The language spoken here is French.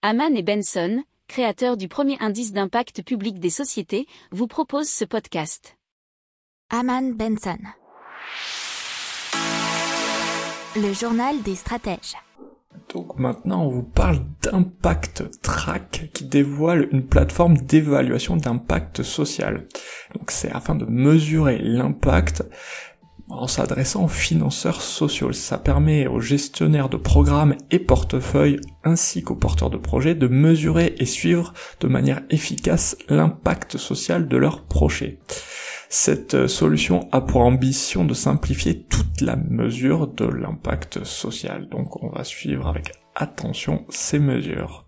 Haman et Benson, créateurs du premier indice d'impact public des sociétés, vous proposent ce podcast. Haman Benson. Le journal des stratèges. Donc maintenant, on vous parle d'Impact Track qui dévoile une plateforme d'évaluation d'impact social. Donc c'est afin de mesurer l'impact en s'adressant aux financeurs sociaux. Ça permet aux gestionnaires de programmes et portefeuilles ainsi qu'aux porteurs de projets de mesurer et suivre de manière efficace l'impact social de leurs projets. Cette euh, solution a pour ambition de simplifier toute la mesure de l'impact social. Donc on va suivre avec attention ces mesures.